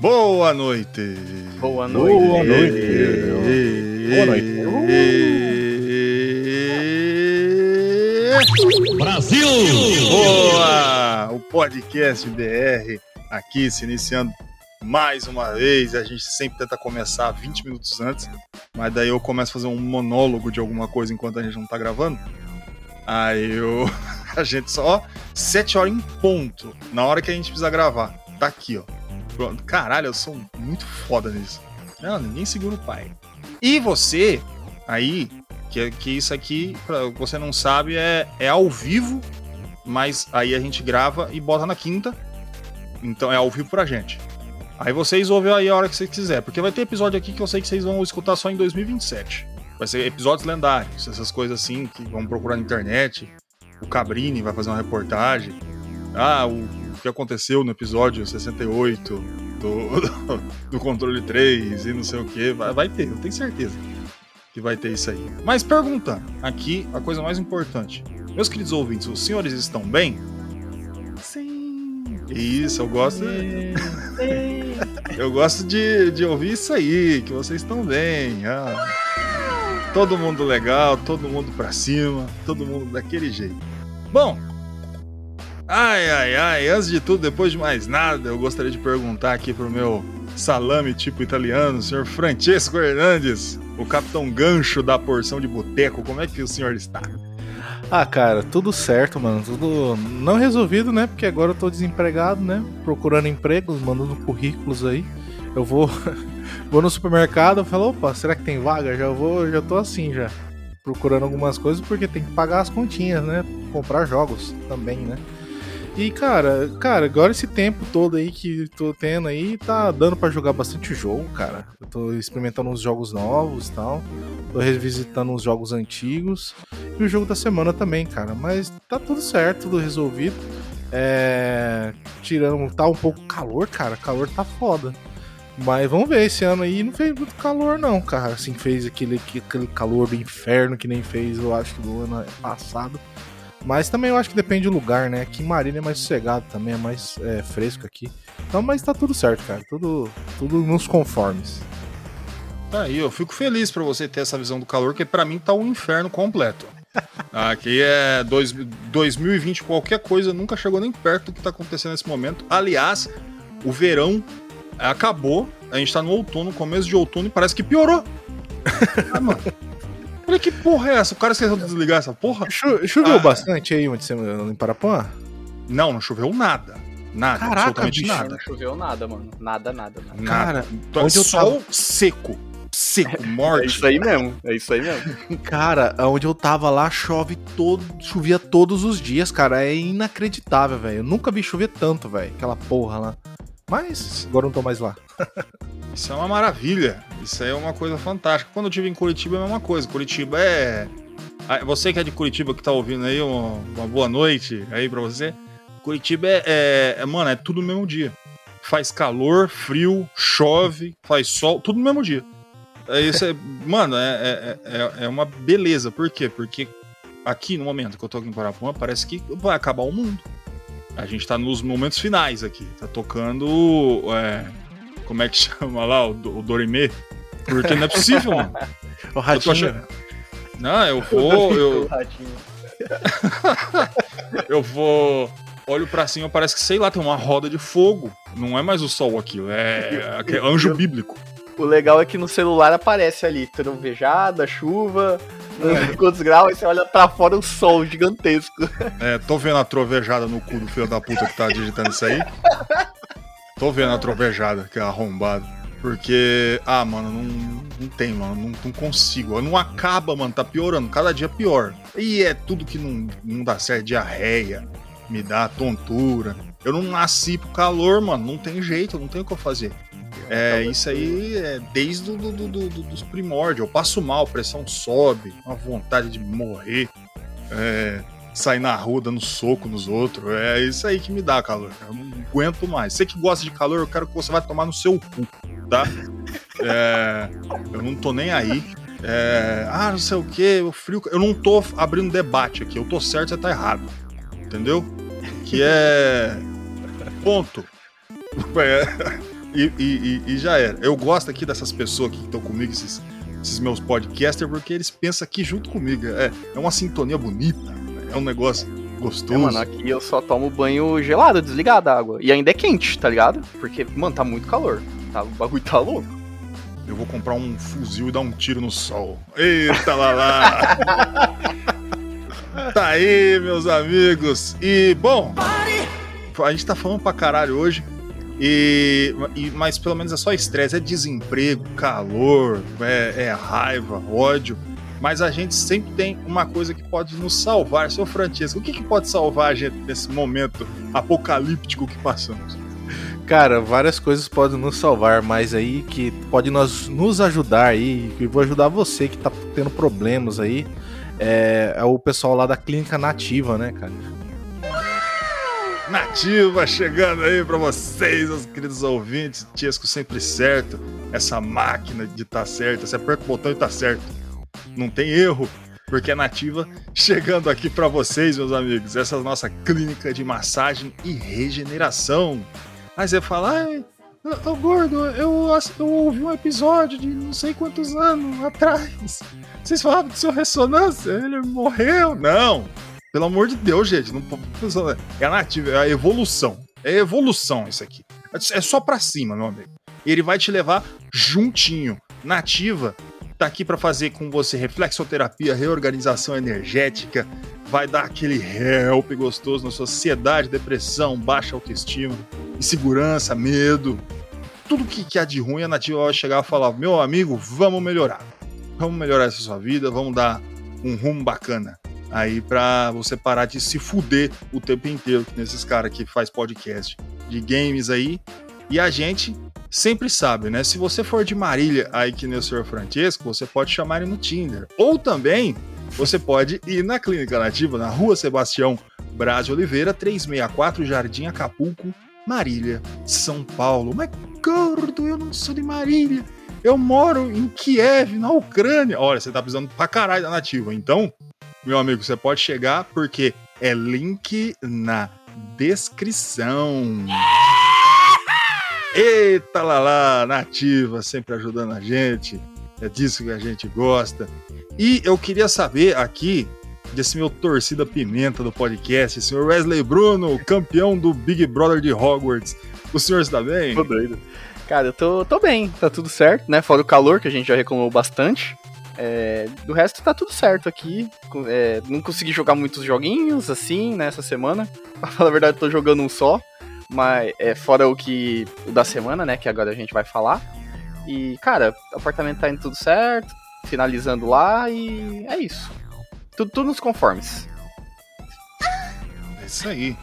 Boa noite. Boa noite. Boa noite. Boa noite. Brasil! Boa! O podcast BR aqui se iniciando mais uma vez. A gente sempre tenta começar 20 minutos antes, mas daí eu começo a fazer um monólogo de alguma coisa enquanto a gente não tá gravando. Aí eu. A gente só. Ó, 7 horas em ponto. Na hora que a gente precisa gravar. Tá aqui, ó. Pronto. Caralho, eu sou muito foda nisso. Não, ninguém segura o pai. E você, aí, que, que isso aqui, pra você não sabe, é, é ao vivo, mas aí a gente grava e bota na quinta. Então é ao vivo pra gente. Aí vocês ouvem aí a hora que você quiser, porque vai ter episódio aqui que eu sei que vocês vão escutar só em 2027. Vai ser episódios lendários, essas coisas assim que vão procurar na internet. O Cabrini vai fazer uma reportagem. Ah, o que aconteceu no episódio 68 do, do controle 3 e não sei o que. Vai, vai ter, eu tenho certeza que vai ter isso aí. Mas perguntando, aqui a coisa mais importante. Meus queridos ouvintes, os senhores estão bem? Sim. Isso, eu gosto. eu gosto de, de ouvir isso aí, que vocês estão bem. Ah. Todo mundo legal, todo mundo pra cima, todo mundo daquele jeito. Bom, ai, ai, ai, antes de tudo, depois de mais nada, eu gostaria de perguntar aqui pro meu salame tipo italiano, senhor Francesco Hernandes, o capitão gancho da porção de boteco, como é que o senhor está? Ah, cara, tudo certo, mano. Tudo não resolvido, né? Porque agora eu tô desempregado, né? Procurando empregos, mandando currículos aí. Eu vou vou no supermercado, eu falo, opa, será que tem vaga? Já vou, já tô assim já. Procurando algumas coisas porque tem que pagar as continhas, né? Comprar jogos também, né? E cara, cara, agora esse tempo todo aí que tô tendo aí, tá dando para jogar bastante jogo, cara. Eu tô experimentando uns jogos novos e tal. Tô revisitando uns jogos antigos. E o jogo da semana também, cara. Mas tá tudo certo, tudo resolvido. É. Tirando. Tá um pouco calor, cara. Calor tá foda. Mas vamos ver, esse ano aí não fez muito calor, não, cara. Assim, fez aquele, aquele calor do inferno que nem fez, eu acho, do ano passado. Mas também eu acho que depende do lugar, né? Aqui em Marília é mais sossegado também, é mais é, fresco aqui. Então, mas tá tudo certo, cara. Tudo, tudo nos conformes. Aí, eu fico feliz pra você ter essa visão do calor, que pra mim tá um inferno completo. Aqui é dois, 2020, qualquer coisa nunca chegou nem perto do que tá acontecendo nesse momento. Aliás, o verão acabou, a gente tá no outono, começo de outono, e parece que piorou. Ah, mano. Olha que porra é essa? O cara esqueceu de desligar essa porra? Cho choveu Ah. bastante aí onde você em Parapuã? Não, não choveu nada. Nada, Caraca, absolutamente bicho. nada. Não choveu nada, mano. Nada, nada. nada. Cara, Então, onde eu sol seco. Seco, morte. É isso aí mesmo. É isso aí mesmo. Cara, onde eu tava lá chove todo, chovia todos os dias, cara. É inacreditável, velho. Eu nunca vi chover tanto, velho. Aquela porra lá. Mas agora não tô mais lá. Isso é uma maravilha. Isso aí é uma coisa fantástica. Quando eu estive em Curitiba é a mesma coisa. Curitiba é. Ah, Você que é de Curitiba que tá ouvindo aí, uma, uma boa noite aí pra você. Curitiba é, é- é- Mano, é tudo no mesmo dia. Faz calor, frio, chove, faz sol, tudo no mesmo dia. É isso é, mano, é, é, é, é uma beleza. Por quê? Porque aqui no momento que eu tô aqui em Parapuã, parece que vai acabar o mundo. A gente tá nos momentos finais aqui. Tá tocando. é, como é que chama lá? O, o Dorime? Porque não é possível, mano. O ratinho. achando- Não, eu vou. Eu, eu vou. Olho pra cima, parece que, sei lá, tem uma roda de fogo. Não é mais o sol aquilo, é aquele anjo bíblico. O legal é que no celular aparece ali trovejada, chuva, quantos graus, você olha pra fora o sol gigantesco. É, tô vendo a trovejada no cu do filho da puta que tá digitando isso aí. Tô vendo a trovejada, que é arrombado. Porque, ah, mano, não, não tem, mano, não, não consigo. Não acaba, mano, tá piorando, cada dia pior. E é tudo que não, não dá certo, diarreia, me dá tontura. Eu não nasci pro calor, mano, não tem jeito, não tem o que eu fazer. É, isso aí é desde do, do, do, do, dos primórdios. Eu passo mal, pressão sobe, uma vontade de morrer, é, sair na rua dando soco nos outros. É isso aí que me dá calor. Eu não aguento mais. Você que gosta de calor, eu quero que você vai tomar no seu cu, tá? É, eu não tô nem aí. É, ah, não sei o que, o frio. Eu não tô abrindo debate aqui. Eu tô certo, você tá errado. Entendeu? Que é. Ponto. É, e, e, e, já era. Eu gosto aqui dessas pessoas que estão comigo, esses, esses, meus podcasters, porque eles pensam aqui junto comigo. É, é uma sintonia bonita, é um negócio gostoso. É, mano, aqui eu só tomo banho gelado, desligado a água. E ainda é quente, tá ligado? Porque, mano, tá muito calor. Tá, o bagulho tá louco. Eu vou comprar um fuzil e dar um tiro no sol. Eita lá lá! tá aí, meus amigos. E, bom, a gente tá falando pra caralho hoje. E, e, mas pelo menos é só estresse, é desemprego, calor, é, é, raiva, ódio. Mas a gente sempre tem uma coisa que pode nos salvar. Seu Francisco, o que, que pode salvar a gente nesse momento apocalíptico que passamos? Cara, várias coisas podem nos salvar, mas aí que pode nos, nos ajudar aí, que vou ajudar você que tá tendo problemas aí, é, é o pessoal lá da Clínica Nativa, né, cara? Nativa chegando aí para vocês, os queridos ouvintes. Tiesco sempre certo. Essa máquina de tá certo. Você aperta o botão e tá certo. Não tem erro, porque é nativa chegando aqui para vocês, meus amigos. Essa é a nossa clínica de massagem e regeneração. Aí você fala, ai, ô gordo, eu, eu ouvi um episódio de não sei quantos anos atrás. Vocês falavam do seu ressonância, ele morreu. Não, pelo amor de Deus, gente. Não, é a nativa, é a evolução. É evolução isso aqui. É só pra cima, meu amigo. Ele vai te levar juntinho. Nativa tá aqui para fazer com você reflexoterapia, reorganização energética, vai dar aquele help gostoso na sua ansiedade, depressão, baixa autoestima, insegurança, medo. Tudo que, que há de ruim, a Nativa vai chegar e falar: meu amigo, vamos melhorar. Vamos melhorar essa sua vida, vamos dar um rumo bacana aí para você parar de se fuder o tempo inteiro nesses caras que faz podcast de games aí. E a gente sempre sabe, né? Se você for de Marília, aí que nem o senhor Francesco, você pode chamar ele no Tinder. Ou também você pode ir na Clínica Nativa, na rua Sebastião Braz de Oliveira, 364 Jardim Acapulco, Marília, São Paulo. Mas gordo, eu não sou de Marília. Eu moro em Kiev, na Ucrânia. Olha, você tá precisando pra caralho da nativa. Então, meu amigo, você pode chegar porque é link na descrição. Eita lá lá, nativa, sempre ajudando a gente. É disso que a gente gosta. E eu queria saber aqui desse meu torcida pimenta do podcast, senhor Wesley Bruno, campeão do Big Brother de Hogwarts. O senhor está bem? Tô doido. Cara, eu tô, tô bem, tá tudo certo, né? Fora o calor, que a gente já reclamou bastante. É, do resto tá tudo certo aqui. É, não consegui jogar muitos joguinhos assim nessa semana. Pra falar a verdade, tô jogando um só. Mas é fora o que. o da semana, né? Que agora a gente vai falar. E, cara, o apartamento tá indo tudo certo. Finalizando lá e é isso. Tudo, tudo nos conformes. É isso aí.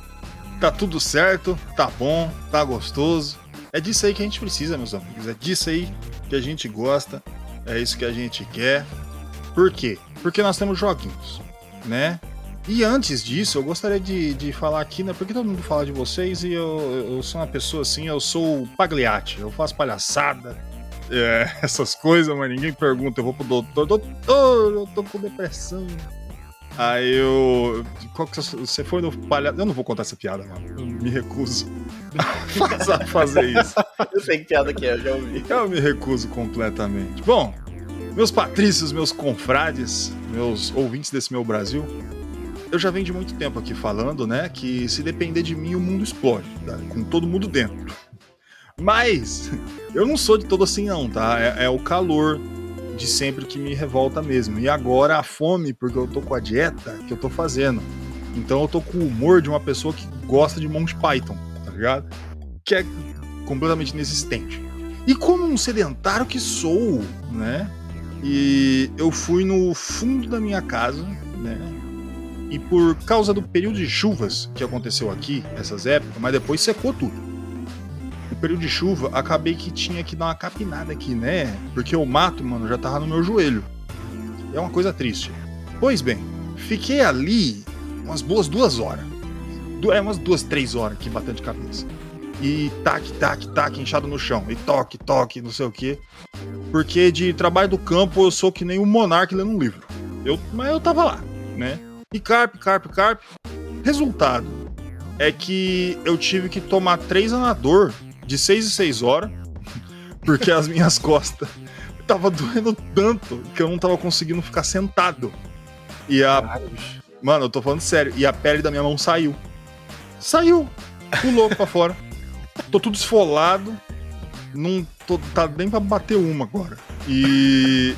Tá tudo certo, tá bom, tá gostoso. É disso aí que a gente precisa, meus amigos. É disso aí que a gente gosta. É isso que a gente quer. Por quê? Porque nós temos joguinhos, né? E antes disso, eu gostaria de, de falar aqui, né? Porque todo mundo fala de vocês e eu, eu sou uma pessoa assim, eu sou pagliate, eu faço palhaçada, é, essas coisas, mas ninguém pergunta. Eu vou pro doutor, doutor, eu tô com depressão. Aí eu. Qual que você foi no palhaço? Eu não vou contar essa piada, mano. Eu me recuso fazer isso. eu sei que piada que é, eu já ouvi. Eu me recuso completamente. Bom, meus patrícios, meus confrades, meus ouvintes desse meu Brasil, eu já venho de muito tempo aqui falando, né, que se depender de mim o mundo explode, tá? com todo mundo dentro. Mas eu não sou de todo assim não, tá? É, é o calor, de sempre que me revolta mesmo. E agora a fome, porque eu tô com a dieta que eu tô fazendo. Então eu tô com o humor de uma pessoa que gosta de Monty Python, ligado? Que é completamente inexistente. E como um sedentário que sou, né? E eu fui no fundo da minha casa, né? E por causa do período de chuvas que aconteceu aqui, essas épocas, mas depois secou tudo. O período de chuva, acabei que tinha que dar uma capinada aqui, né? Porque o mato, mano, já tava no meu joelho. É uma coisa triste. Pois bem, fiquei ali umas boas duas horas. É, umas duas, três horas aqui batendo de cabeça. E tac, tac, tac, inchado no chão. E toque, toque, não sei o quê. Porque de trabalho do campo eu sou que nem um monarca lendo um livro. Eu, mas eu tava lá, né? E carp, carp, carp. Resultado é que eu tive que tomar três anador de seis e seis horas, porque as minhas costas tava doendo tanto que eu não tava conseguindo ficar sentado. E a. Mano, eu tô falando sério. E a pele da minha mão saiu. Saiu. Pulou pra fora. Tô tudo esfolado. Não tô, tá nem pra bater uma agora. E.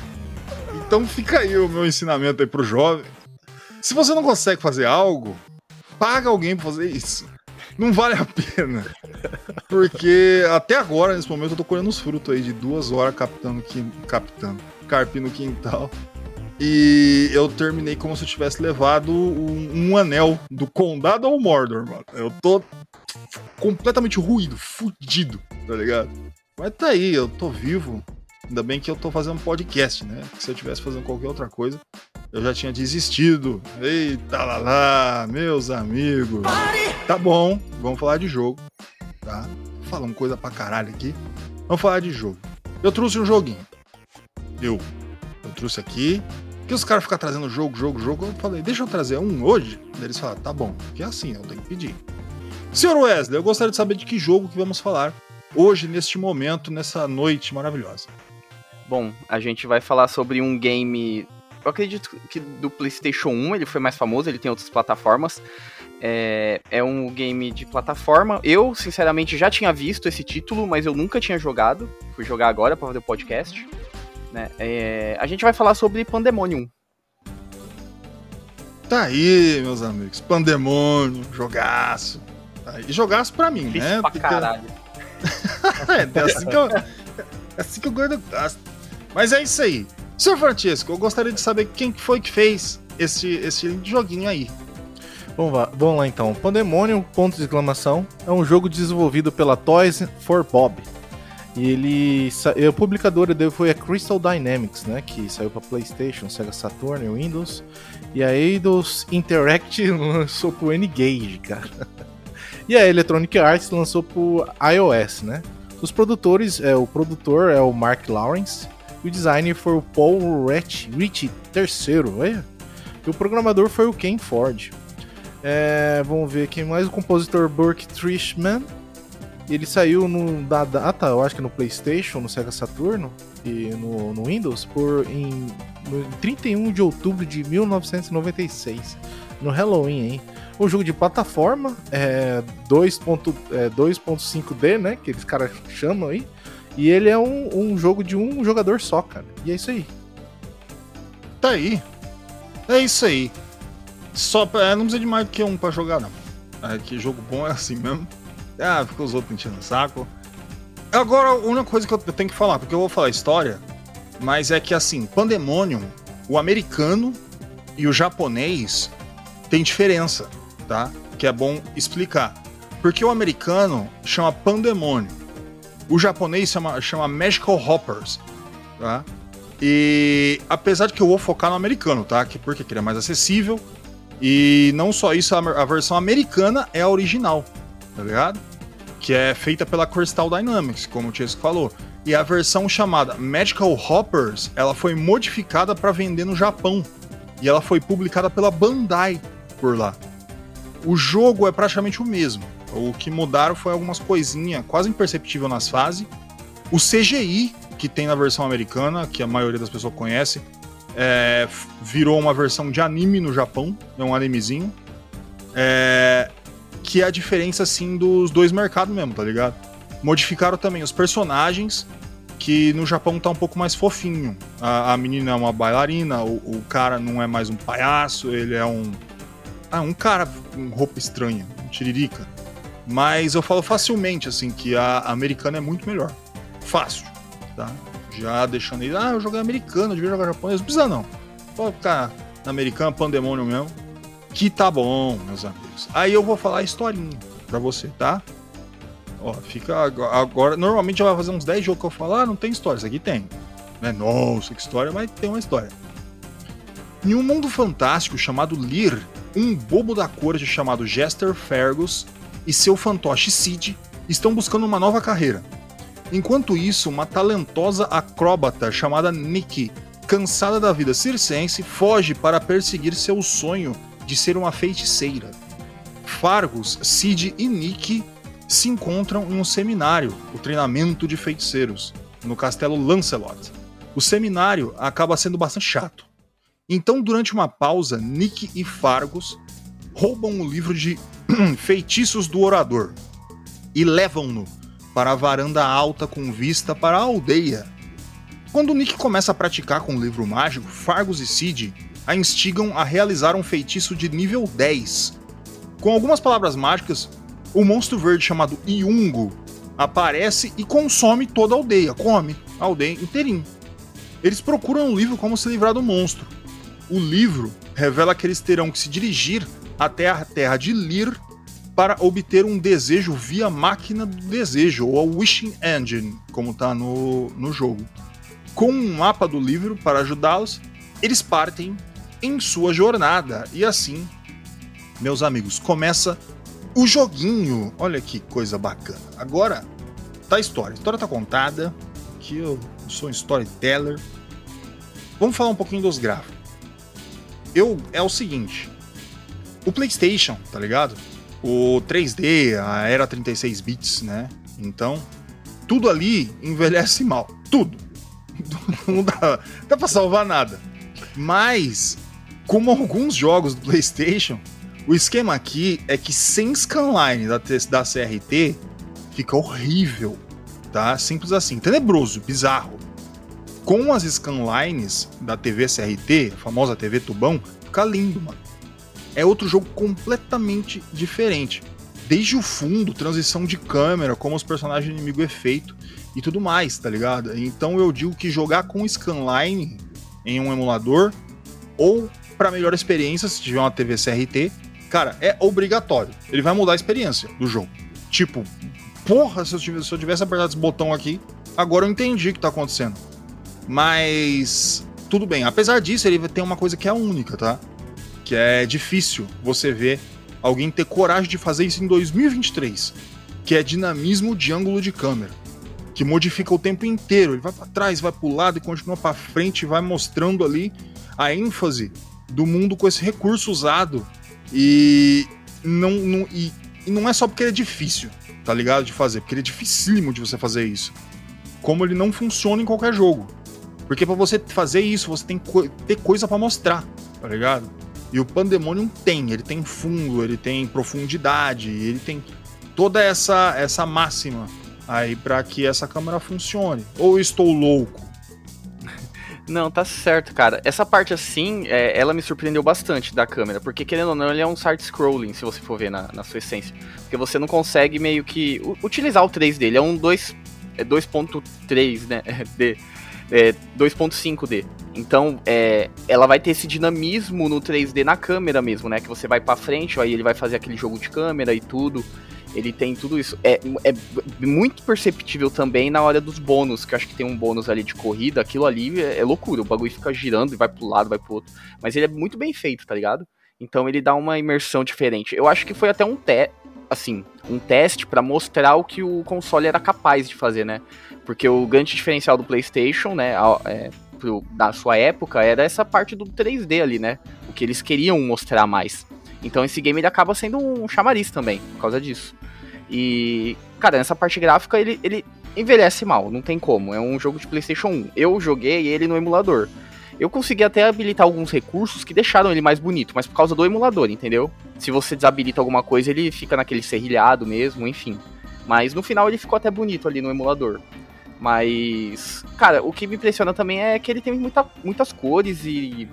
Então fica aí o meu ensinamento aí pro jovem. Se você não consegue fazer algo, paga alguém pra fazer isso. Não vale a pena. Porque até agora, nesse momento, eu tô colhendo os frutos aí de duas horas captando, captando carpim no quintal. E eu terminei como se eu tivesse levado um, um anel do condado ao Mordor, mano. Eu tô completamente ruído, fudido, tá ligado? Mas tá aí, eu tô vivo. Ainda bem que eu tô fazendo um podcast, né? Porque se eu tivesse fazendo qualquer outra coisa, eu já tinha desistido. Eita lá lá, meus amigos. Tá bom, vamos falar de jogo, tá? Falando coisa pra caralho aqui. Vamos falar de jogo. Eu trouxe um joguinho. Eu. Eu trouxe aqui. Que os caras ficam trazendo jogo, jogo, jogo. Eu falei, deixa eu trazer um hoje. Eles falaram, tá bom, que é assim, eu tenho que pedir. Senhor Wesley, eu gostaria de saber de que jogo que vamos falar hoje, neste momento, nessa noite maravilhosa. Bom, a gente vai falar sobre um game. Eu acredito que do PlayStation 1 ele foi mais famoso, ele tem outras plataformas. É, é um game de plataforma. Eu, sinceramente, já tinha visto esse título, mas eu nunca tinha jogado. Fui jogar agora para fazer o podcast. Né? É, a gente vai falar sobre Pandemonium. Tá aí, meus amigos. Pandemônio, jogaço. Tá aí. E jogaço pra mim, Difícil né? pra Porque- caralho. é, é assim que eu, é assim que eu gosto. Mas é isso aí. Senhor Francisco, eu gostaria de saber quem que foi que fez esse, esse joguinho aí. Vamos lá, vamos lá então. Pandemonium, ponto de exclamação, é um jogo desenvolvido pela Toys for Bob. E ele. O publicador dele foi a Crystal Dynamics, né? Que saiu pra PlayStation, Sega Saturn e Windows. E a Eidos Interactive lançou pro N-Gage, cara. E a Electronic Arts lançou pro iOS, né? Os produtores, é, o produtor é o Mark Lawrence. E o designer foi o Paul Rich, Rich III, olha. E o programador foi o Ken Ford. É, vamos ver quem mais. O compositor Burke Trishman. Ele saiu no da data, eu acho que no PlayStation, no Sega Saturno e no, no Windows por em, no, em 31 de outubro de 1996, no Halloween, hein? Um jogo de plataforma, é 2.5D, é 2.5D, né? Que eles caras chamam aí. E ele é um, um jogo de um jogador só, cara. E é isso aí. Tá aí. É isso aí. Só pra, é, não precisa de mais do que um pra jogar, não. É que jogo bom é assim mesmo. Ah, fica os outros enchendo o saco. Agora, a única coisa que eu tenho que falar, porque eu vou falar história, mas é que assim, Pandemonium, o americano e o japonês tem diferença, tá? Que é bom explicar. Porque o americano chama Pandemonium, o japonês chama, chama Magical Hoppers, tá? E apesar de que eu vou focar no americano, tá? Que porque ele é mais acessível. E não só isso, a versão americana é a original, tá ligado? Que é feita pela Crystal Dynamics, como o Chesco falou. E a versão chamada Magical Hoppers, ela foi modificada para vender no Japão. E ela foi publicada pela Bandai por lá. O jogo é praticamente o mesmo. O que mudaram foi algumas coisinhas quase imperceptível nas fases. O CGI que tem na versão americana, que a maioria das pessoas conhece, é, virou uma versão de anime no Japão, é um animezinho. É, que é a diferença, assim, dos dois mercados mesmo, tá ligado? Modificaram também os personagens, que no Japão tá um pouco mais fofinho. A, a menina é uma bailarina, o, o cara não é mais um palhaço, ele é um. Ah, um cara com roupa estranha, um tiririca. Mas eu falo facilmente, assim, que a americana é muito melhor. Fácil, tá? Já deixando aí, ah, eu joguei americano, eu devia jogar japonês. Não precisa não. Pode ficar na americana, pandemônio mesmo. Que tá bom, meus amigos. Aí eu vou falar a historinha pra você, tá? Ó, fica agora, Normalmente já vai fazer uns 10 jogos que eu falo, ah, não tem história. Isso aqui tem. Não é nossa, que história, mas tem uma história. Em um mundo fantástico chamado Lear, um bobo da corte chamado Jester Fergus e seu fantoche Sid estão buscando uma nova carreira. Enquanto isso, uma talentosa acróbata chamada Nikki, cansada da vida circense, foge para perseguir seu sonho de ser uma feiticeira. Fargus, Sid e Nick se encontram em um seminário, o treinamento de feiticeiros, no castelo Lancelot. O seminário acaba sendo bastante chato. Então, durante uma pausa, Nick e Fargus roubam o livro de Feitiços do Orador e levam-no para a varanda alta com vista para a aldeia. Quando Nick começa a praticar com o livro mágico, Fargus e Sid a instigam a realizar um feitiço de nível 10. Com algumas palavras mágicas, o monstro verde chamado Iungo aparece e consome toda a aldeia, come a aldeia inteirinho. Eles procuram o livro como se livrar do monstro. O livro revela que eles terão que se dirigir até a terra de Lir para obter um desejo via máquina do desejo, ou a Wishing Engine, como está no, no jogo. Com um mapa do livro para ajudá-los, eles partem em sua jornada. E assim, meus amigos, começa o joguinho. Olha que coisa bacana. Agora tá a história. A história tá contada. Que eu sou um storyteller. Vamos falar um pouquinho dos gráficos. Eu é o seguinte. O PlayStation, tá ligado? O 3D, a era 36 bits, né? Então, tudo ali envelhece mal. Tudo. Não dá, dá pra salvar nada. Mas, como alguns jogos do PlayStation, o esquema aqui é que sem scanline da, da CRT fica horrível, tá? Simples assim, tenebroso, bizarro. Com as scanlines da TV CRT, a famosa TV tubão, fica lindo, mano. É outro jogo completamente diferente. Desde o fundo, transição de câmera, como os personagens inimigo é feito e tudo mais, tá ligado? Então eu digo que jogar com scanline em um emulador ou para melhor experiência, se tiver uma TV CRT, cara, é obrigatório. Ele vai mudar a experiência do jogo. Tipo, porra, se eu tivesse, se eu tivesse apertado esse botão aqui, agora eu entendi o que tá acontecendo. Mas tudo bem. Apesar disso, ele tem uma coisa que é única, tá? Que é difícil você ver alguém ter coragem de fazer isso em 2023, que é dinamismo de ângulo de câmera, que modifica o tempo inteiro. Ele vai para trás, vai para o lado e continua para frente, vai mostrando ali a ênfase do mundo com esse recurso usado e não, não e, e não é só porque ele é difícil, tá ligado de fazer, porque ele é dificílimo de você fazer isso. Como ele não funciona em qualquer jogo. Porque para você fazer isso, você tem que co- ter coisa para mostrar, tá ligado? E o Pandemonium tem, ele tem fundo, ele tem profundidade, ele tem toda essa essa máxima aí para que essa câmera funcione. Ou estou louco? Não, tá certo, cara. Essa parte assim, é, ela me surpreendeu bastante da câmera, porque querendo ou não, ele é um side-scrolling, se você for ver na, na sua essência. Porque você não consegue meio que utilizar o 3 dele, é um 2, é 2.3, né? D, é 2.5D. Então, é, ela vai ter esse dinamismo no 3D na câmera mesmo, né? Que você vai pra frente, aí ele vai fazer aquele jogo de câmera e tudo. Ele tem tudo isso. É, é muito perceptível também na hora dos bônus, que acho que tem um bônus ali de corrida. Aquilo ali é, é loucura. O bagulho fica girando e vai pro lado, vai pro outro. Mas ele é muito bem feito, tá ligado? Então ele dá uma imersão diferente. Eu acho que foi até um te assim, um teste pra mostrar o que o console era capaz de fazer, né? Porque o grande diferencial do PlayStation, né, é, pro- na sua época, era essa parte do 3D ali, né? O que eles queriam mostrar mais. Então esse game ele acaba sendo um chamariz também, por causa disso. E, cara, nessa parte gráfica ele, ele envelhece mal, não tem como. É um jogo de PlayStation 1. Eu joguei ele no emulador. Eu consegui até habilitar alguns recursos que deixaram ele mais bonito, mas por causa do emulador, entendeu? Se você desabilita alguma coisa, ele fica naquele serrilhado mesmo, enfim. Mas no final ele ficou até bonito ali no emulador. Mas, cara, o que me impressiona também é que ele tem muita, muitas cores e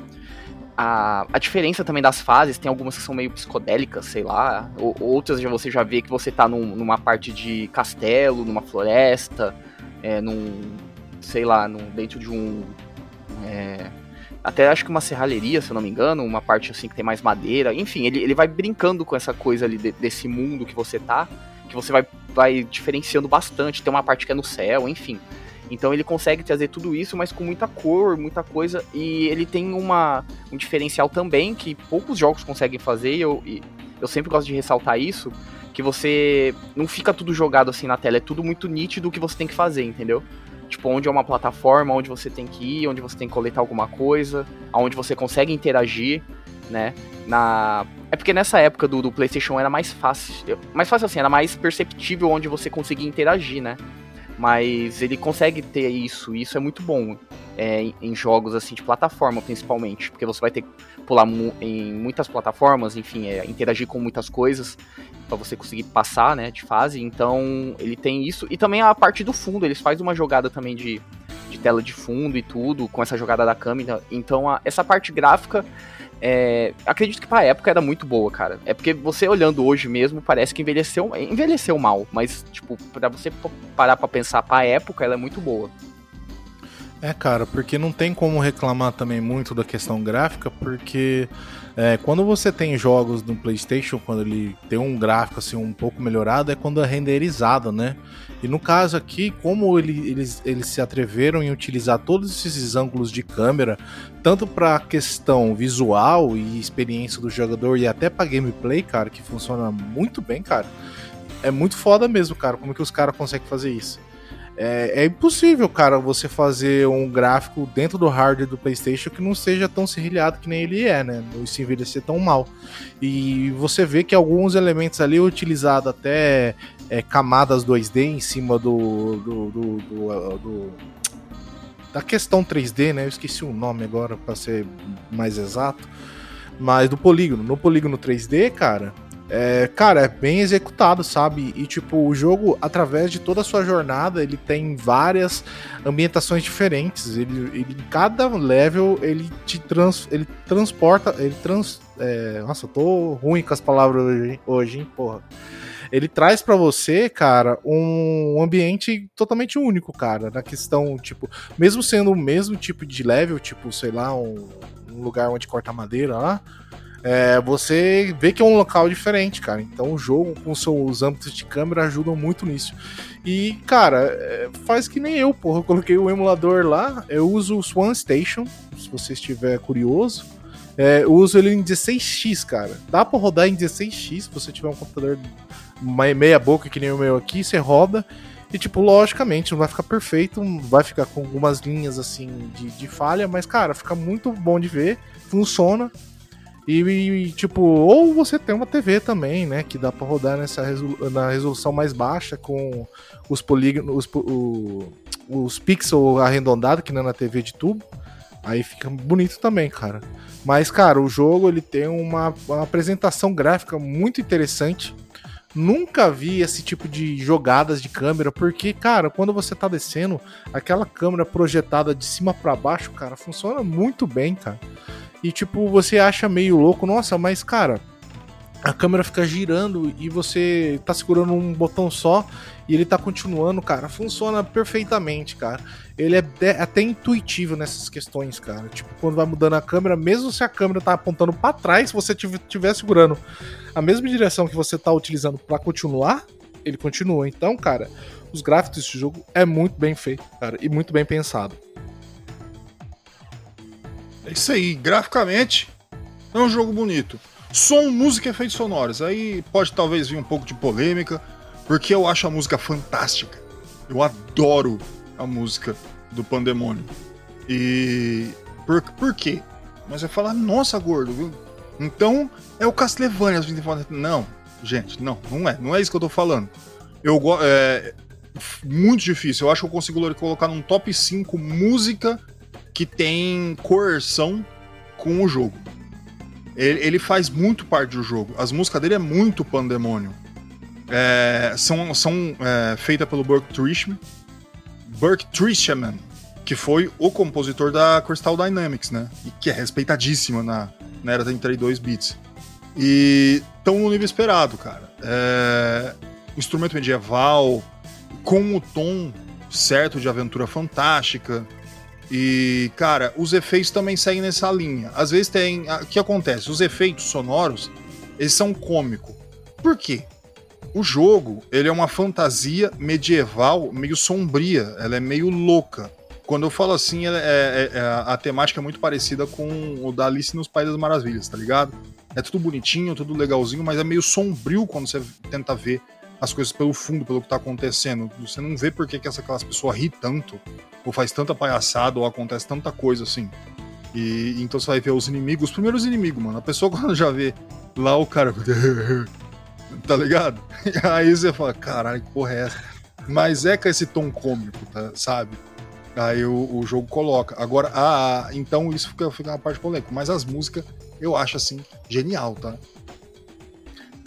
a, a diferença também das fases, tem algumas que são meio psicodélicas, sei lá. Ou, outras já você já vê que você tá num- numa parte de castelo, numa floresta, é, num. sei lá, num, dentro de um. é, até acho que uma serralheria, se eu não me engano, uma parte assim que tem mais madeira. Enfim, ele, ele vai brincando com essa coisa ali de- desse mundo que você tá. que você vai, vai diferenciando bastante. Tem uma parte que é no céu, enfim. Então ele consegue trazer tudo isso, mas com muita cor, muita coisa. E ele tem uma, um diferencial também que poucos jogos conseguem fazer. E eu, e eu sempre gosto de ressaltar isso. Que você não fica tudo jogado assim na tela, é tudo muito nítido o que você tem que fazer, entendeu? Tipo, onde é uma plataforma, onde você tem que ir, onde você tem que coletar alguma coisa, aonde você consegue interagir, né? Na... É porque nessa época do, do PlayStation era mais fácil. Mais fácil assim, era mais perceptível onde você conseguia interagir, né? Mas ele consegue ter isso, e isso é muito bom é, em jogos assim de plataforma, principalmente, porque você vai ter que pular mu em muitas plataformas, enfim, é, interagir com muitas coisas para você conseguir passar, né, de fase. Então ele tem isso e também a parte do fundo, eles fazem uma jogada também de, de tela de fundo e tudo com essa jogada da câmera. Então a, essa parte gráfica é, acredito que pra época era muito boa, cara. É porque você olhando hoje mesmo, parece que envelheceu, envelheceu mal. Mas, tipo, pra você parar pra pensar pra época, ela é muito boa. É, cara, porque não tem como reclamar também muito da questão gráfica, porque é, quando você tem jogos no PlayStation, quando ele tem um gráfico assim um pouco melhorado, é quando é renderizado, né? E no caso aqui, como ele, eles, eles se atreveram em utilizar todos esses ângulos de câmera, tanto para questão visual e experiência do jogador e até para gameplay, cara, que funciona muito bem, cara. É muito foda mesmo, cara, como que os caras conseguem fazer isso. É, é, impossível, cara, você fazer um gráfico dentro do hardware do PlayStation que não seja tão serrilhado que nem ele é, né? Não se envelhecer tão mal. E você vê que alguns elementos ali utilizados até é, camadas 2D em cima do, do, do, do, do da questão 3D, né? Eu esqueci o nome agora para ser mais exato. Mas do polígono. No polígono 3D, cara, é, cara, é bem executado, sabe? E tipo, o jogo, através de toda a sua jornada, ele tem várias ambientações diferentes. Ele, ele cada level ele te trans, ele transporta, ele trans, é, nossa, eu tô ruim com as palavras hoje, hoje hein, porra. Ele traz para você, cara, um ambiente totalmente único, cara, na questão, tipo, mesmo sendo o mesmo tipo de level, tipo, sei lá, um, um lugar onde corta madeira lá, é, você vê que é um local diferente, cara. Então o jogo com seus âmbitos de câmera ajudam muito nisso. E, cara, é, faz que nem eu, porra. Eu coloquei o emulador lá, eu uso o Swan Station, se você estiver curioso. É, eu uso ele em 16x, cara. Dá pra rodar em 16x se você tiver um computador meia boca que nem o meu aqui, você roda. E, tipo, logicamente, não vai ficar perfeito, vai ficar com algumas linhas assim de, de falha, mas, cara, fica muito bom de ver, funciona. E, e, tipo, ou você tem uma TV também, né? Que dá pra rodar nessa resolu na resolução mais baixa com os polígonos, os, os pixels arredondados, que não é na TV de tubo. Aí fica bonito também, cara. Mas, cara, o jogo ele tem uma, uma apresentação gráfica muito interessante. Nunca vi esse tipo de jogadas de câmera, porque, cara, quando você tá descendo, aquela câmera projetada de cima para baixo, cara, funciona muito bem, cara. E tipo, você acha meio louco, nossa, mas cara, a câmera fica girando e você tá segurando um botão só e ele tá continuando, cara. Funciona perfeitamente, cara. Ele é até intuitivo nessas questões, cara. Tipo, quando vai mudando a câmera, mesmo se a câmera tá apontando para trás, se você estiver segurando a mesma direção que você tá utilizando para continuar, ele continua. Então, cara, os gráficos desse jogo é muito bem feito, cara, e muito bem pensado. É isso aí, graficamente é um jogo bonito. Som, música e efeitos sonoros. Aí pode talvez vir um pouco de polêmica, porque eu acho a música fantástica. Eu adoro a música do Pandemônio. E. Por, por quê? Mas vai falar, nossa, gordo, viu? Então é o Castlevania. Não, gente, não, não é. Não é isso que eu tô falando. Eu é muito difícil. Eu acho que eu consigo colocar num top 5 música que tem coerção com o jogo. Ele, ele, faz muito parte do jogo. As músicas dele é muito pandemônio. É, são são é, feitas pelo Burke Trishman. Burke Trishman, que foi o compositor da Crystal Dynamics, né? E que é respeitadíssima na, na era 32 bits. E tão no nível esperado, cara. É, instrumento medieval, com o tom certo de aventura fantástica. E, cara, os efeitos também seguem nessa linha. Às vezes tem. O que acontece? Os efeitos sonoros, eles são cômicos. Por quê? o jogo, ele é uma fantasia medieval meio sombria, ela é meio louca. Quando eu falo assim, é, é- é- a temática é muito parecida com o da Alice nos Países das Maravilhas, tá ligado? É tudo bonitinho, tudo legalzinho, mas é meio sombrio quando você tenta ver as coisas pelo fundo, pelo que tá acontecendo. Você não vê por que, que essa aquelas pessoas ri tanto, ou faz tanta palhaçada, ou acontece tanta coisa assim. E então você vai ver os inimigos, os primeiros inimigos, mano. A pessoa quando já vê lá o cara. tá ligado? Aí você fala, caralho, que porra é essa? Mas é com esse tom cômico, tá, sabe? Aí o, o jogo coloca. Agora, a, a- então isso fica, fica uma parte polêmica. Mas as músicas eu acho assim, genial, tá?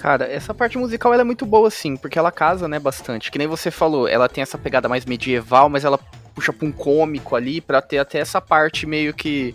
Cara, essa parte musical ela é muito boa, sim, porque ela casa, né, bastante. Que nem você falou, ela tem essa pegada mais medieval, mas ela puxa pra um cômico ali, pra ter até essa parte meio que.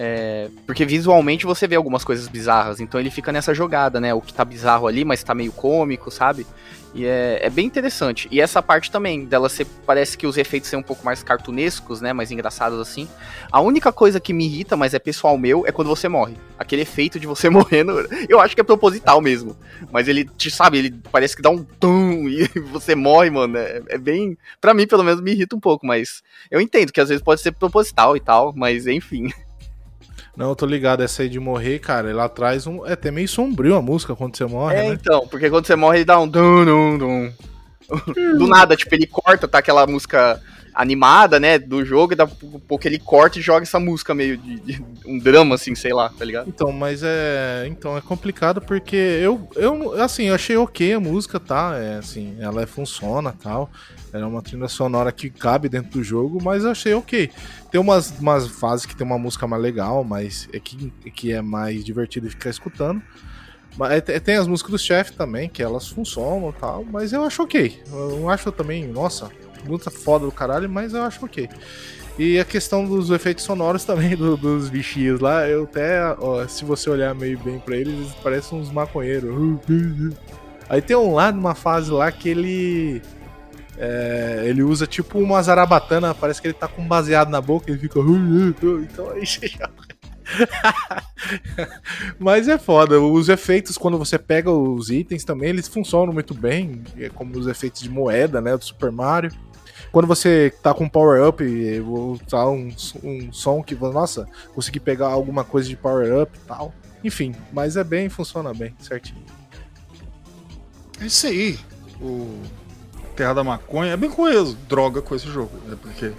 É, porque visualmente você vê algumas coisas bizarras, então ele fica nessa jogada, né? O que tá bizarro ali, mas tá meio cômico, sabe? E é, é bem interessante. E essa parte também, dela ser. Parece que os efeitos são um pouco mais cartunescos, né? Mais engraçados assim. A única coisa que me irrita, mas é pessoal meu, é quando você morre. Aquele efeito de você morrendo, eu acho que é proposital mesmo. Mas ele, te sabe, ele parece que dá um tum e você morre, mano. É, é bem. Pra mim, pelo menos, me irrita um pouco, mas eu entendo que às vezes pode ser proposital e tal, mas enfim. Não, eu tô ligado, essa aí de morrer, cara, ela traz um. É até meio sombrio a música quando você morre, É, né? então, porque quando você morre, ele dá um dum, dum, dum. Do nada, tipo, ele corta, tá aquela música animada, né, do jogo, e dá pouco ele corta e joga essa música meio de, de um drama, assim, sei lá, tá ligado? Então, mas é. Então, é complicado porque eu, eu assim, eu achei ok a música, tá? É assim, ela é- funciona tal. É uma trilha sonora que cabe dentro do jogo, mas eu achei ok. Tem umas, umas fases que tem uma música mais legal, mas é que, que é mais divertido ficar escutando. Mas é- tem as músicas do chefe também, que elas funcionam tal, mas eu acho ok. Eu não acho também, nossa, luta foda do caralho, mas eu acho ok. E a questão dos efeitos sonoros também do- dos bichinhos lá, eu até, ó, se você olhar meio bem pra eles, eles parecem uns maconheiros. Aí tem um lá numa fase lá que ele. é, ele usa tipo uma zarabatana, parece que ele tá com um baseado na boca, ele fica. Então aí você já. Mas é foda, os efeitos quando você pega os itens também, eles funcionam muito bem, é como os efeitos de moeda, né, do Super Mario. Quando você tá com power up, tá um, um som que, nossa, consegui pegar alguma coisa de power up e tal. Enfim, mas é bem, funciona bem, certinho. É isso aí. O Terra da Maconha é bem coeso, droga com esse jogo. É porque.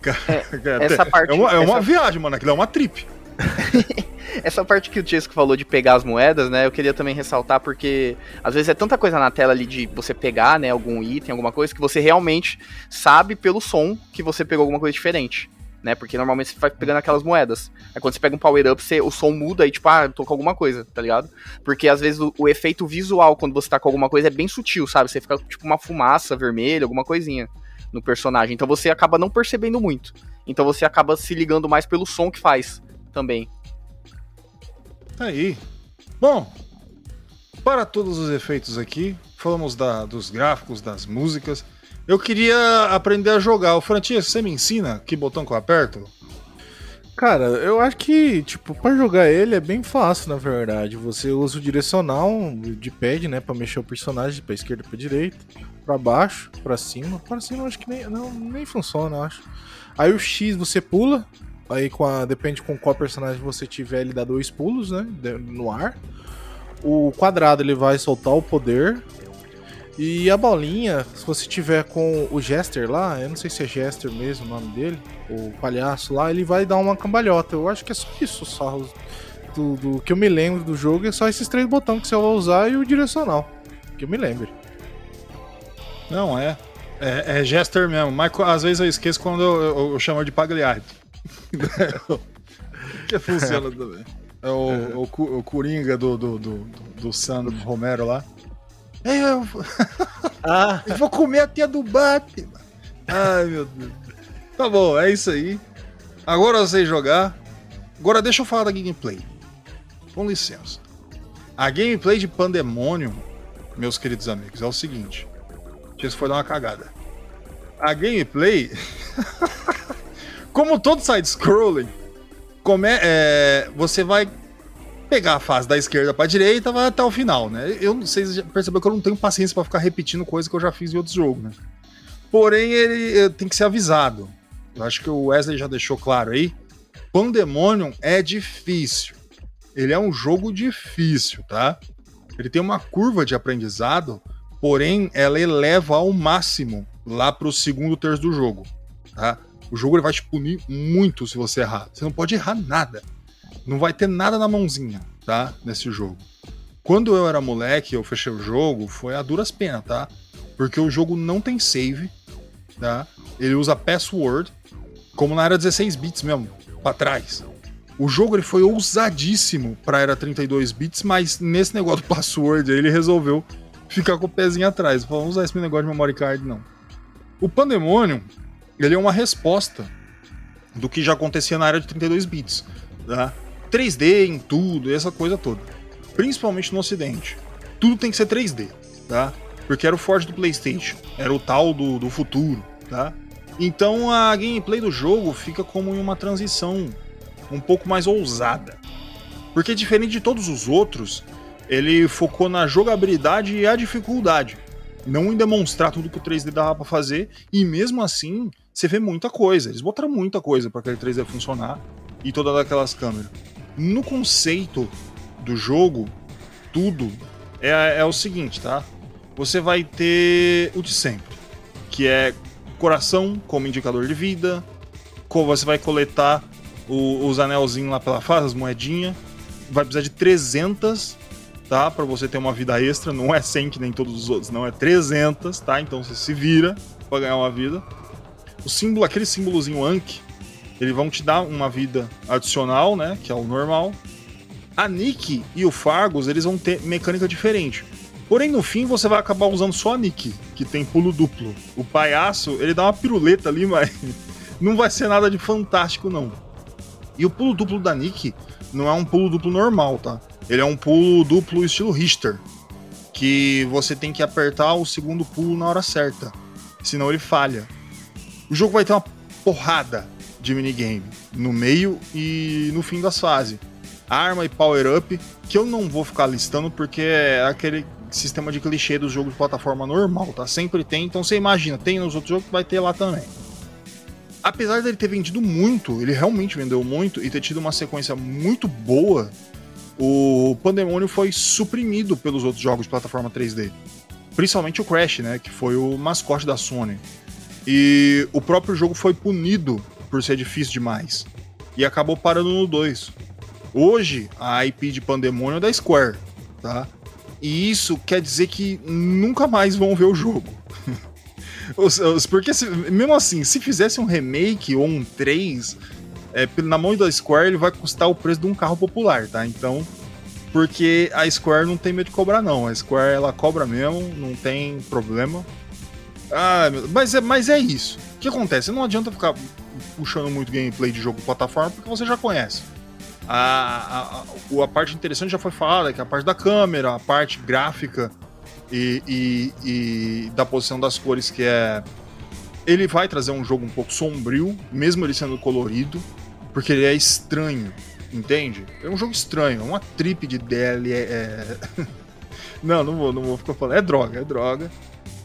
Cara, essa é parte- uma, é uma essa- viagem, mano. Aquilo é uma trip. Essa parte que o Chesco falou de pegar as moedas, né? Eu queria também ressaltar porque às vezes é tanta coisa na tela ali de você pegar, né, algum item, alguma coisa que você realmente sabe pelo som que você pegou alguma coisa diferente, né? Porque normalmente você vai pegando aquelas moedas. Aí quando você pega um power up, você, o som muda e tipo, ah, tô com alguma coisa, tá ligado? Porque às vezes o, o efeito visual quando você tá com alguma coisa é bem sutil, sabe? Você fica tipo uma fumaça vermelha, alguma coisinha no personagem. Então você acaba não percebendo muito. Então você acaba se ligando mais pelo som que faz também. Tá aí. Bom, para todos os efeitos aqui, falamos da- dos gráficos, das músicas. Eu queria aprender a jogar. O Francisco, você me ensina que botão que eu aperto? Cara, eu acho que, tipo, pra jogar ele é bem fácil, na verdade. Você usa o direcional de pad, né, pra mexer o personagem pra esquerda e pra direita, pra baixo, pra cima. Pra cima eu acho que nem, não, nem funciona, eu acho. Aí o X você pula, aí com a, depende com qual personagem você tiver, ele dá dois pulos, né, no ar. O quadrado ele vai soltar o poder. E a bolinha, se você tiver com o Jester lá, eu não sei se é Jester mesmo o nome dele, o palhaço lá, ele vai dar uma cambalhota. Eu acho que é só isso, só do, do que eu me lembro do jogo, é só esses três botões que você vai usar e o direcional. Que eu me lembro. Não, é. É, é Jester mesmo. Mas às vezes eu esqueço quando eu, eu, eu chamo de Pagliardo. que funciona também. É o, o, o Coringa do, do, do, do, do San Romero lá. Eu, Ah, eu vou comer a tia do Batman. Ai, meu Deus. Tá bom, é isso aí. Agora eu sei jogar. Agora deixa eu falar da gameplay. Com licença. A gameplay de Pandemonium, meus queridos amigos, é o seguinte. Isso foi dar uma cagada. A gameplay. Como todo side-scrolling, é, você vai pegar a fase da esquerda pra direita, vai até o final, né? Eu não sei se que eu não tenho paciência pra ficar repetindo coisa que eu já fiz em outros jogos, né? Porém, ele eh, tem que ser avisado. Eu acho que o Wesley já deixou claro aí. Pandemonium é difícil. Ele é um jogo difícil, tá? Ele tem uma curva de aprendizado, porém ela eleva ao máximo lá pro segundo terço do jogo, tá? O jogo ele vai te punir muito se você errar. Você não pode errar nada. Não vai ter nada na mãozinha, tá? Nesse jogo. Quando eu era moleque, eu fechei o jogo, foi a duras penas, tá? Porque o jogo não tem save, tá? Ele usa password, como na era 16 bits mesmo, para trás. O jogo ele foi ousadíssimo pra era 32 bits, mas nesse negócio do password aí, ele resolveu ficar com o pezinho atrás. Não usar esse negócio de memory card, não. O Pandemonium, ele é uma resposta do que já acontecia na era de 32 bits, tá? 3D em tudo, essa coisa toda. Principalmente no ocidente. Tudo tem que ser 3D, tá? Porque era o forte do PlayStation, era o tal do, do futuro, tá? Então a gameplay do jogo fica como em uma transição um pouco mais ousada. Porque diferente de todos os outros, ele focou na jogabilidade e a dificuldade. Não em demonstrar tudo que o 3D dava pra fazer, e mesmo assim, você vê muita coisa. Eles botaram muita coisa para aquele 3D funcionar e todas aquelas câmeras. No conceito do jogo, tudo é, é o seguinte, tá? Você vai ter o de sempre, que é coração como indicador de vida, você vai coletar o, os anelzinhos lá pela fase, as moedinhas, vai precisar de 300, tá? Para você ter uma vida extra, não é 100 que nem todos os outros, não é 300, tá? Então você se vira para ganhar uma vida. O símbolo, aquele símbolozinho Anki, eles vão te dar uma vida adicional, né? Que é o normal. A Nick e o Fargus, eles vão ter mecânica diferente. Porém, no fim, você vai acabar usando só a Nick, que tem pulo duplo. O palhaço, ele dá uma piruleta ali, mas não vai ser nada de fantástico, não. E o pulo duplo da Nick não é um pulo duplo normal, tá? Ele é um pulo duplo estilo Richter, que você tem que apertar o segundo pulo na hora certa, senão ele falha. O jogo vai ter uma porrada de minigame no meio e no fim das fases. Arma e power up, que eu não vou ficar listando porque é aquele sistema de clichê dos jogos de plataforma normal, tá? Sempre tem, então você imagina, tem nos outros jogos, vai ter lá também. Apesar dele ter vendido muito, ele realmente vendeu muito e ter tido uma sequência muito boa, o Pandemônio foi suprimido pelos outros jogos de plataforma 3D. Principalmente o Crash, né? Que foi o mascote da Sony. E o próprio jogo foi punido por ser difícil demais. E acabou parando no 2. Hoje, a IP de Pandemônio é da Square, tá? E isso quer dizer que nunca mais vão ver o jogo. Porque, se, mesmo assim, se fizesse um remake ou um 3, é, na mão da Square ele vai custar o preço de um carro popular, tá? Então, porque a Square não tem medo de cobrar, não. A Square ela cobra mesmo, não tem problema. Ah, mas é, mas é isso. O que acontece? Não adianta ficar puxando muito gameplay de jogo plataforma porque você já conhece. A, a, a, parte interessante já foi falada, que é a parte da câmera, a parte gráfica e, e, e, da posição das cores, que é. Ele vai trazer um jogo um pouco sombrio, mesmo ele sendo colorido, porque ele é estranho, entende? É um jogo estranho, é uma trip de DL. É não, não vou, não vou ficar falando. É droga, é droga.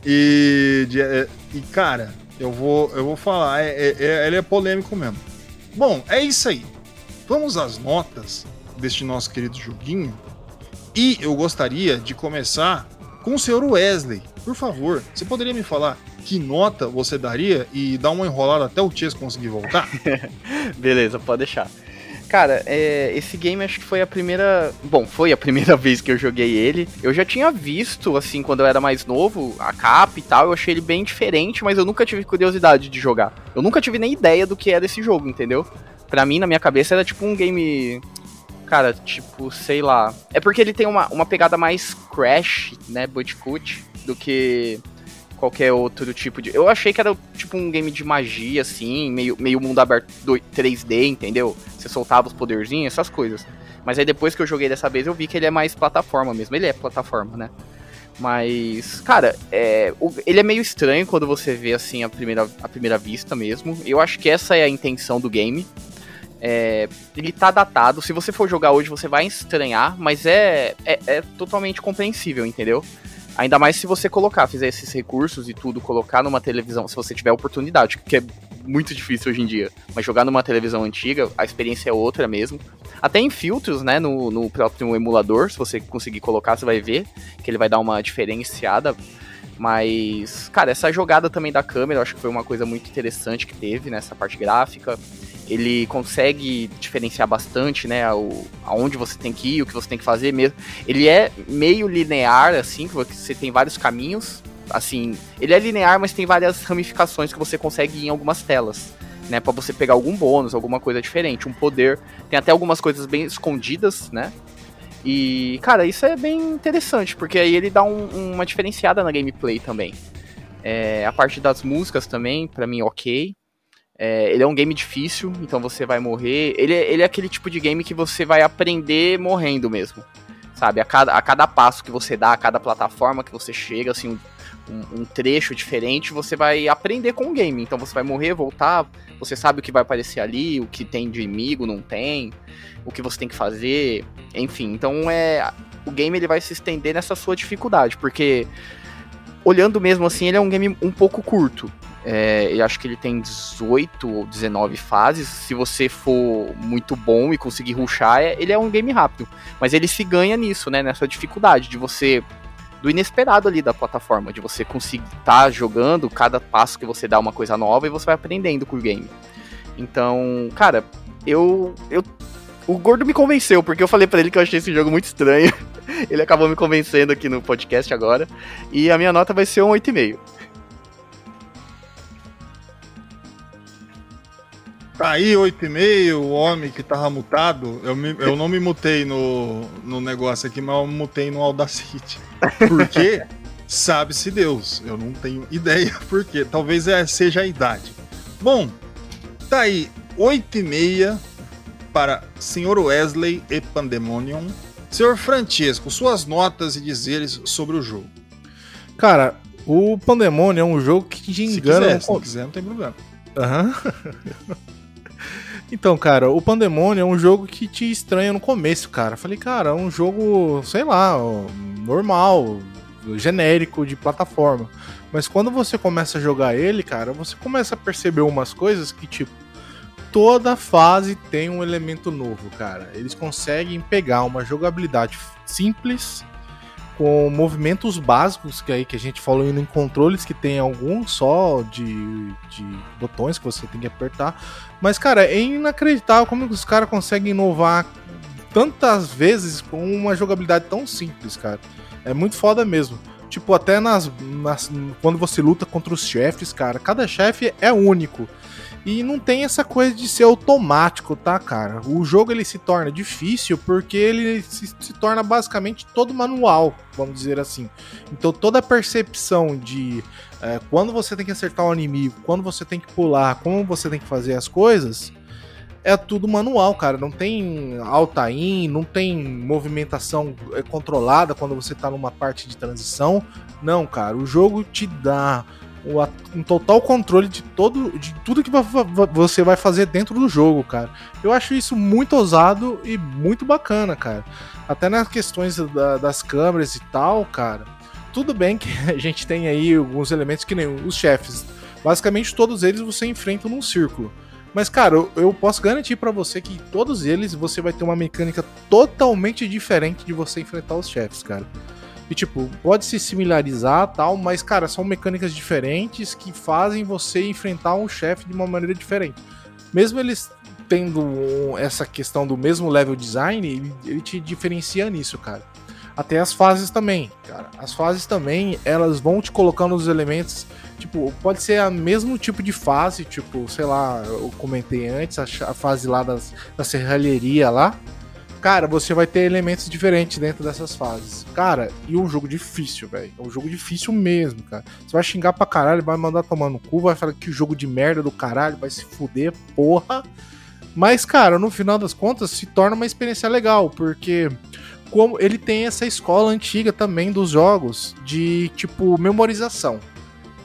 E, de, é, e cara, eu vou, eu vou falar, é, é, é, ele é polêmico mesmo. Bom, é isso aí. Vamos às notas deste nosso querido joguinho. E eu gostaria de começar com o senhor Wesley. Por favor, você poderia me falar que nota você daria e dar uma enrolada até o Chase conseguir voltar? Beleza, pode deixar. Cara, é, esse game acho que foi a primeira. Bom, foi a primeira vez que eu joguei ele. Eu já tinha visto, assim, quando eu era mais novo, a capa e tal. Eu achei ele bem diferente, mas eu nunca tive curiosidade de jogar. Eu nunca tive nem ideia do que era esse jogo, entendeu? Pra mim, na minha cabeça, era tipo um game cara, tipo, sei lá. É porque ele tem uma, uma pegada mais Crash, né, Bandicoot, do que qualquer outro tipo de. Eu achei que era tipo um game de magia, assim, meio, meio mundo aberto 3D, entendeu? Você soltava os poderzinhos, essas coisas. Mas aí depois que eu joguei dessa vez, eu vi que ele é mais plataforma mesmo. Ele é plataforma, né? Mas, cara, é, o, ele é meio estranho quando você vê assim a primeira, a primeira vista mesmo. Eu acho que essa é a intenção do game É, ele tá datado. Se você for jogar hoje, você vai estranhar, mas é, é, é totalmente compreensível, entendeu? Ainda mais se você colocar, fizer esses recursos e tudo, colocar numa televisão, se você tiver oportunidade, que é muito difícil hoje em dia. Mas jogar numa televisão antiga, a experiência é outra mesmo. Até em filtros, né, no, no próprio emulador, se você conseguir colocar, você vai ver que ele vai dar uma diferenciada. Mas, cara, essa jogada também da câmera, eu acho que foi uma coisa muito interessante que teve nessa parte gráfica. Ele consegue diferenciar bastante, né, o, aonde você tem que ir, o que você tem que fazer mesmo. Ele é meio linear, assim, que você tem vários caminhos. Assim, ele é linear, mas tem várias ramificações que você consegue ir em algumas telas né, para você pegar algum bônus, alguma coisa diferente, um poder. Tem até algumas coisas bem escondidas, né? E, cara, isso é bem interessante, porque aí ele dá um, uma diferenciada na gameplay também. É, a parte das músicas também, para mim, ok. É, ele é um game difícil, então você vai morrer. Ele, é, ele é aquele tipo de game que você vai aprender morrendo mesmo. Sabe? A cada, a cada passo que você dá, a cada plataforma que você chega, assim, um, um, trecho diferente, você vai aprender com o game. Então você vai morrer, voltar, você sabe o que vai aparecer ali, o que tem de inimigo, não tem, o que você tem que fazer, enfim. Então é o game ele vai se estender nessa sua dificuldade, porque olhando mesmo assim, ele é um game um pouco curto. É, eu acho que ele tem 18 ou 19 fases. Se você for muito bom e conseguir ruxar, é, ele é um game rápido. Mas ele se ganha nisso, né? Nessa dificuldade de você do inesperado ali da plataforma, de você conseguir estar tá jogando, cada passo que você dá uma coisa nova e você vai aprendendo com o game. Então, cara, eu, eu o Gordo me convenceu, porque eu falei para ele que eu achei esse jogo muito estranho. ele acabou me convencendo aqui no podcast agora. E a minha nota vai ser um 8,5. Tá aí, 8,5, o homem que tava mutado. Eu, me, eu não me mutei no, no negócio aqui, mas eu mutei no Audacity. Por quê? Sabe-se Deus. Eu não tenho ideia por quê. Talvez é, seja a idade. Bom, tá aí, 8,5 para Sr. Wesley e Pandemonium. Senhor Francesco, suas notas e dizeres sobre o jogo. Cara, o Pandemonium é um jogo que te engana. Se quiser, se não quiser, não tem problema. Aham. Uhum. Então, cara, o Pandemônio é um jogo que te estranha no começo, cara. Falei, cara, é um jogo, sei lá, normal, genérico de plataforma. Mas quando você começa a jogar ele, cara, você começa a perceber umas coisas que, tipo, toda fase tem um elemento novo, cara. Eles conseguem pegar uma jogabilidade simples com movimentos básicos que aí que a gente falou em controles que tem alguns só de, de botões que você tem que apertar. Mas, cara, é inacreditável como os caras conseguem inovar tantas vezes com uma jogabilidade tão simples, cara. É muito foda mesmo. Tipo, até nas, nas quando você luta contra os chefes, cara, cada chefe é único. E não tem essa coisa de ser automático, tá, cara? O jogo ele se torna difícil porque ele se, se, torna basicamente todo manual, vamos dizer assim. Então toda a percepção de é, quando você tem que acertar o inimigo, quando você tem que pular, como você tem que fazer as coisas, é tudo manual, cara. Não tem alta in, não tem movimentação é, controlada quando você tá numa parte de transição. Não, cara. O jogo te dá um total controle de todo de tudo que você vai fazer dentro do jogo, cara. Eu acho isso muito ousado e muito bacana, cara. Até nas questões da, das câmeras e tal, cara. Tudo bem que a gente tem aí alguns elementos que nem os chefes. Basicamente todos eles você enfrenta num círculo. Mas, cara, eu, eu posso garantir para você que todos eles você vai ter uma mecânica totalmente diferente de você enfrentar os chefes, cara. E, tipo, pode se similarizar tal, mas, cara, são mecânicas diferentes que fazem você enfrentar um chefe de uma maneira diferente. Mesmo eles tendo essa questão do mesmo level design, ele, ele te diferencia nisso, cara. Até as fases também, cara. As fases também, elas vão te colocando os elementos. Tipo, pode ser o mesmo tipo de fase, tipo, sei lá, eu comentei antes, a, a fase lá das, da serralheria lá Cara, você vai ter elementos diferentes dentro dessas fases. Cara, e um jogo difícil, velho. É um jogo difícil mesmo, cara. Você vai xingar pra caralho, vai mandar tomar no cu, vai falar que jogo de merda do caralho, vai se fuder, porra. Mas, cara, no final das contas, se torna uma experiência legal, porque como ele tem essa escola antiga também dos jogos de tipo memorização.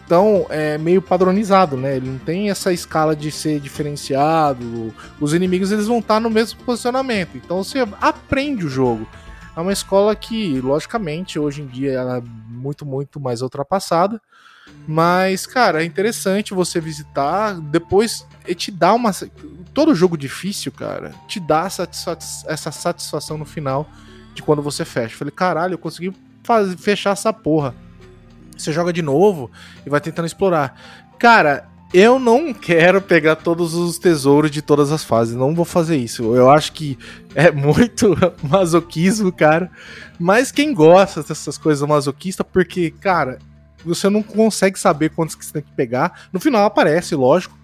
Então é meio padronizado, né? Ele não tem essa escala de ser diferenciado. Os inimigos eles vão estar no mesmo posicionamento. Então você aprende o jogo. É uma escola que, logicamente, hoje em dia ela é muito, muito mais ultrapassada. Mas, cara, é interessante você visitar. Depois te dá uma. Todo jogo difícil, cara, te dá essa satisfação no final de quando você fecha. falei, caralho, eu consegui fechar essa porra. Você joga de novo e vai tentando explorar. Cara, eu não quero pegar todos os tesouros de todas as fases. Não vou fazer isso. Eu acho que é muito masoquismo, cara. Mas quem gosta dessas coisas masoquista, porque, cara, você não consegue saber quantos que você tem que pegar. No final aparece, lógico.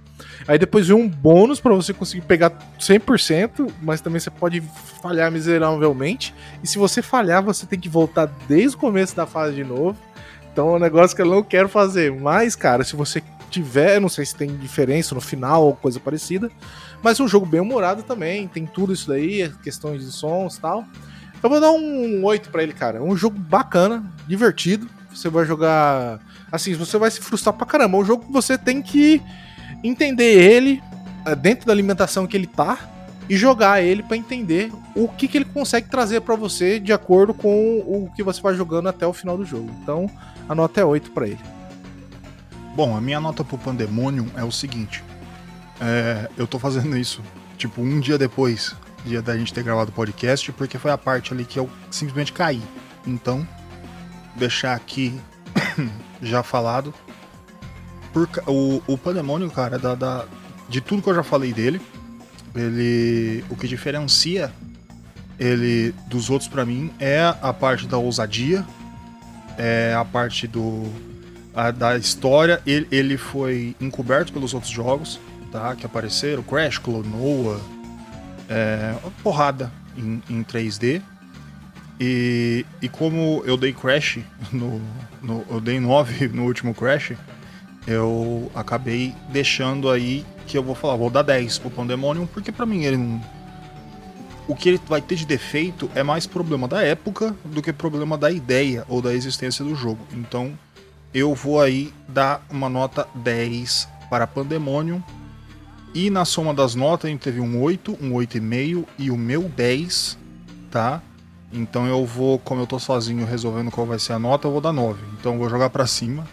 Aí depois vem um bônus para você conseguir pegar 100%, mas também você pode falhar miseravelmente. E se você falhar, você tem que voltar desde o começo da fase de novo. Então é um negócio que eu não quero fazer. Mas, cara, se você tiver, não sei se tem diferença no final ou coisa parecida, mas é um jogo bem humorado também, tem tudo isso daí, questões de sons e tal. Eu vou dar um 8 para ele, cara. É um jogo bacana, divertido. Você vai jogar. Assim, você vai se frustrar pra caramba. É um jogo que você tem que entender ele é, dentro da alimentação que ele tá e jogar ele para entender o que, que ele consegue trazer para você de acordo com o que você vai jogando até o final do jogo. Então, a nota é 8 para ele. Bom, a minha nota pro Pandemonium é o seguinte. É, eu tô fazendo isso, tipo, um dia depois dia da gente ter gravado o podcast, porque foi a parte ali que eu simplesmente caí. Então, deixar aqui já falado. Por, o, o Pandemônio, cara, da, da, de tudo que eu já falei dele, ele. O que diferencia ele dos outros para mim é a parte da ousadia, é a parte do. A, da história. Ele, ele foi encoberto pelos outros jogos, tá? Que apareceram, Crash, Clonoa, é, porrada em, em 3D. E, e como eu dei Crash, no, no, eu dei 9 no último Crash, eu acabei deixando aí que eu vou falar, vou dar 10 pro Pandemonium, porque para mim ele não. O que ele vai ter de defeito é mais problema da época do que problema da ideia ou da existência do jogo. Então eu vou aí dar uma nota 10 para Pandemonium. E na soma das notas a gente teve um 8, um 8,5 e o meu 10, tá? Então eu vou, como eu tô sozinho resolvendo qual vai ser a nota, eu vou dar 9. Então eu vou jogar para cima,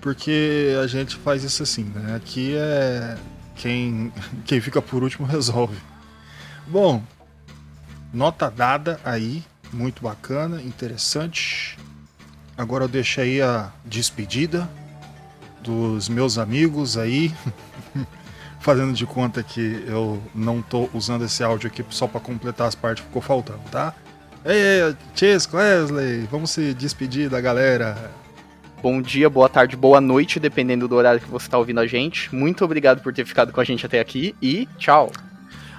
porque a gente faz isso assim, né? Aqui é quem, quem fica por último resolve. Bom, nota dada aí, muito bacana, interessante. Agora eu deixo aí a despedida dos meus amigos aí, fazendo de conta que eu não tô usando esse áudio aqui só para completar as partes que ficou faltando, tá? Ei, Chesco, Wesley, vamos se despedir da galera. Bom dia, boa tarde, boa noite, dependendo do horário que você está ouvindo a gente. Muito obrigado por ter ficado com a gente até aqui e tchau.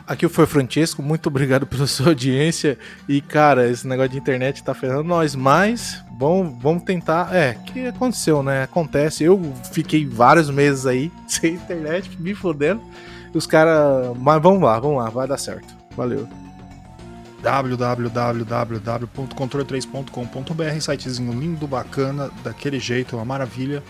Aqui foi o Francesco, muito obrigado pela sua audiência. E, cara, esse negócio de internet tá ferrando nós, mas vamos, vamos tentar. É, que aconteceu, né? Acontece. Eu fiquei vários meses aí sem internet, me fodendo. Os caras. Mas vamos lá, vamos lá, vai dar certo. Valeu www.controle3.com.br, sitezinho lindo, bacana, daquele jeito, uma maravilha.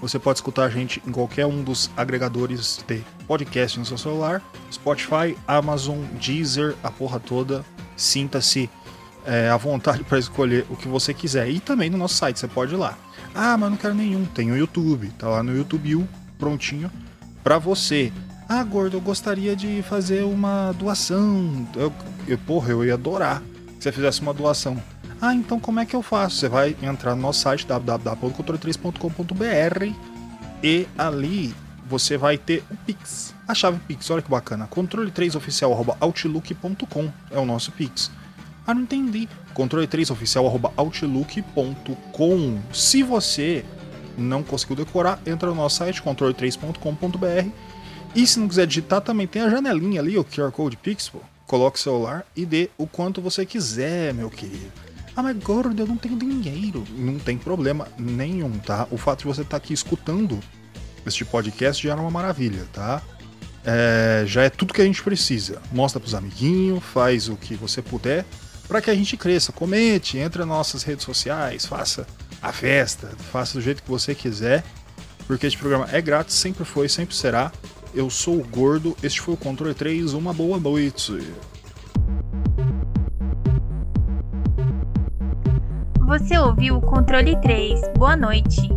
Você pode escutar a gente em qualquer um dos agregadores de podcast no seu celular, Spotify, Amazon, Deezer, a porra toda. Sinta-se é, à vontade para escolher o que você quiser. E também no nosso site, você pode ir lá. Ah, mas não quero nenhum. Tem o YouTube, tá lá no YouTube prontinho para você. Ah, gordo, eu gostaria de fazer uma doação. Eu, eu, porra, eu ia adorar se você fizesse uma doação. Ah, então como é que eu faço? Você vai entrar no nosso site www.controle3.com.br e ali você vai ter o Pix. A chave Pix, olha que bacana. Controle3oficial.outlook.com é o nosso Pix. Ah, não entendi. Controle3oficial.outlook.com. Se você não conseguiu decorar, entra no nosso site controle3.com.br e se não quiser digitar, também tem a janelinha ali, o QR Code Pixel. Coloque o celular e dê o quanto você quiser, meu querido. Ah, mas gordo, eu não tenho dinheiro. Não tem problema nenhum, tá? O fato de você estar tá aqui escutando este podcast já é uma maravilha, tá? É, já é tudo que a gente precisa. Mostra pros amiguinhos, faz o que você puder para que a gente cresça. Comente, entre nas nossas redes sociais, faça a festa, faça do jeito que você quiser porque este programa é grátis, sempre foi, sempre será. Eu sou o Gordo, este foi o Controle 3, uma boa noite. Você ouviu o Controle 3. Boa noite.